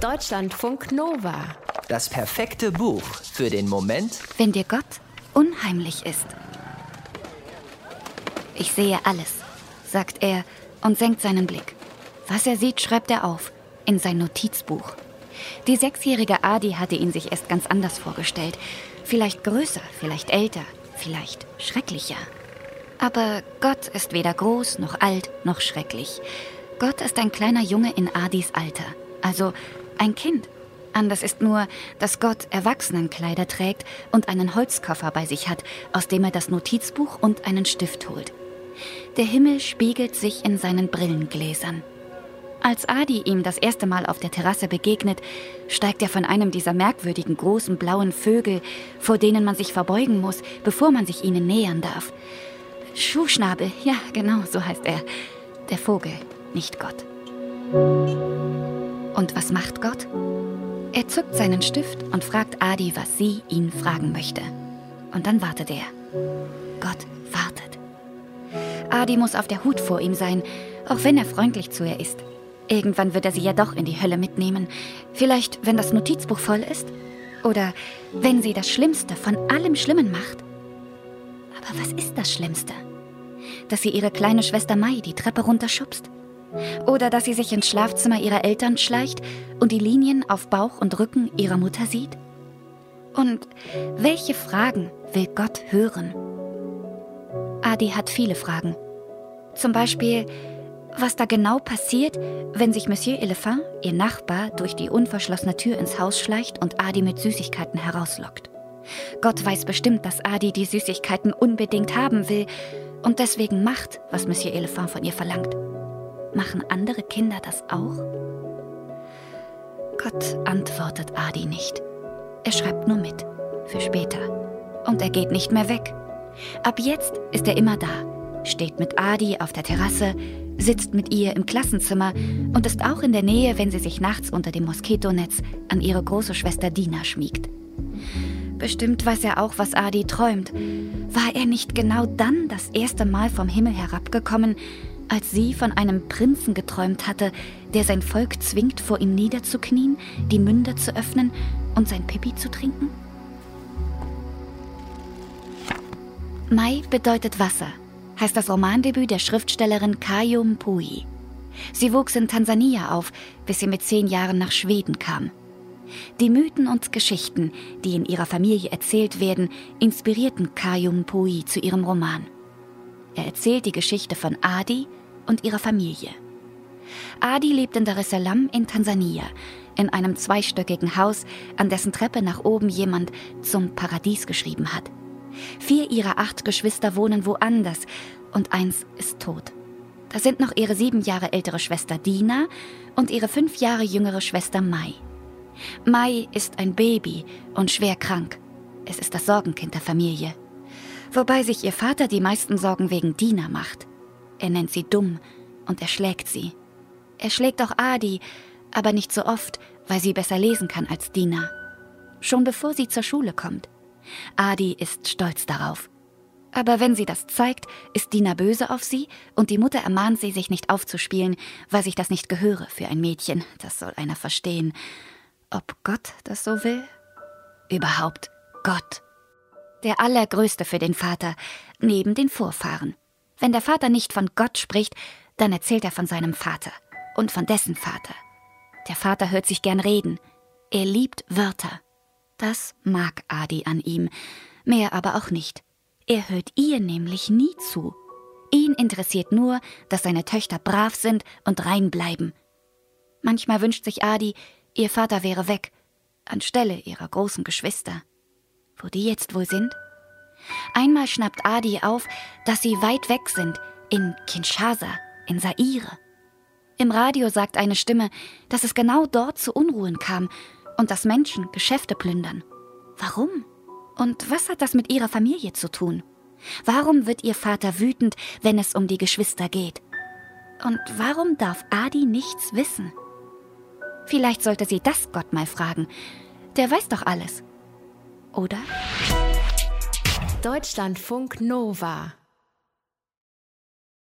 Deutschlandfunk Nova. Das perfekte Buch für den Moment, wenn dir Gott unheimlich ist. Ich sehe alles, sagt er und senkt seinen Blick. Was er sieht, schreibt er auf in sein Notizbuch. Die sechsjährige Adi hatte ihn sich erst ganz anders vorgestellt. Vielleicht größer, vielleicht älter, vielleicht schrecklicher. Aber Gott ist weder groß noch alt noch schrecklich. Gott ist ein kleiner Junge in Adis Alter, also ein Kind. Anders ist nur, dass Gott Erwachsenenkleider trägt und einen Holzkoffer bei sich hat, aus dem er das Notizbuch und einen Stift holt. Der Himmel spiegelt sich in seinen Brillengläsern. Als Adi ihm das erste Mal auf der Terrasse begegnet, steigt er von einem dieser merkwürdigen großen blauen Vögel, vor denen man sich verbeugen muss, bevor man sich ihnen nähern darf. Schuhschnabel, ja, genau, so heißt er. Der Vogel, nicht Gott. Und was macht Gott? Er zückt seinen Stift und fragt Adi, was sie ihn fragen möchte. Und dann wartet er. Gott wartet. Adi muss auf der Hut vor ihm sein, auch wenn er freundlich zu ihr ist. Irgendwann wird er sie ja doch in die Hölle mitnehmen. Vielleicht, wenn das Notizbuch voll ist. Oder wenn sie das Schlimmste von allem Schlimmen macht. Aber was ist das Schlimmste? Dass sie ihre kleine Schwester Mai die Treppe runterschubst? Oder dass sie sich ins Schlafzimmer ihrer Eltern schleicht und die Linien auf Bauch und Rücken ihrer Mutter sieht? Und welche Fragen will Gott hören? Adi hat viele Fragen. Zum Beispiel, was da genau passiert, wenn sich Monsieur Elephant, ihr Nachbar, durch die unverschlossene Tür ins Haus schleicht und Adi mit Süßigkeiten herauslockt. Gott weiß bestimmt, dass Adi die Süßigkeiten unbedingt haben will und deswegen macht, was Monsieur Elephant von ihr verlangt. Machen andere Kinder das auch? Gott antwortet Adi nicht. Er schreibt nur mit, für später. Und er geht nicht mehr weg. Ab jetzt ist er immer da, steht mit Adi auf der Terrasse, sitzt mit ihr im Klassenzimmer und ist auch in der Nähe, wenn sie sich nachts unter dem Moskitonetz an ihre große Schwester Dina schmiegt. Bestimmt weiß er auch, was Adi träumt. War er nicht genau dann das erste Mal vom Himmel herabgekommen, als sie von einem Prinzen geträumt hatte, der sein Volk zwingt, vor ihm niederzuknien, die Münder zu öffnen und sein Pipi zu trinken? Mai bedeutet Wasser, heißt das Romandebüt der Schriftstellerin Kayo Mpui. Sie wuchs in Tansania auf, bis sie mit zehn Jahren nach Schweden kam. Die Mythen und Geschichten, die in ihrer Familie erzählt werden, inspirierten Kayo Mpui zu ihrem Roman. Er erzählt die Geschichte von Adi und ihrer Familie. Adi lebt in Dar es Salaam in Tansania, in einem zweistöckigen Haus, an dessen Treppe nach oben jemand zum Paradies geschrieben hat. Vier ihrer acht Geschwister wohnen woanders und eins ist tot. Da sind noch ihre sieben Jahre ältere Schwester Dina und ihre fünf Jahre jüngere Schwester Mai. Mai ist ein Baby und schwer krank. Es ist das Sorgenkind der Familie. Wobei sich ihr Vater die meisten Sorgen wegen Dina macht. Er nennt sie dumm und er schlägt sie. Er schlägt auch Adi, aber nicht so oft, weil sie besser lesen kann als Dina. Schon bevor sie zur Schule kommt. Adi ist stolz darauf. Aber wenn sie das zeigt, ist Dina böse auf sie und die Mutter ermahnt sie, sich nicht aufzuspielen, weil sich das nicht gehöre für ein Mädchen. Das soll einer verstehen. Ob Gott das so will? Überhaupt Gott. Der Allergrößte für den Vater, neben den Vorfahren. Wenn der Vater nicht von Gott spricht, dann erzählt er von seinem Vater und von dessen Vater. Der Vater hört sich gern reden. Er liebt Wörter. Das mag Adi an ihm, mehr aber auch nicht. Er hört ihr nämlich nie zu. Ihn interessiert nur, dass seine Töchter brav sind und rein bleiben. Manchmal wünscht sich Adi, ihr Vater wäre weg, anstelle ihrer großen Geschwister. Wo die jetzt wohl sind? Einmal schnappt Adi auf, dass sie weit weg sind, in Kinshasa, in Saire. Im Radio sagt eine Stimme, dass es genau dort zu Unruhen kam und dass Menschen Geschäfte plündern. Warum? Und was hat das mit ihrer Familie zu tun? Warum wird ihr Vater wütend, wenn es um die Geschwister geht? Und warum darf Adi nichts wissen? Vielleicht sollte sie das Gott mal fragen. Der weiß doch alles. Oder? Deutschlandfunk Nova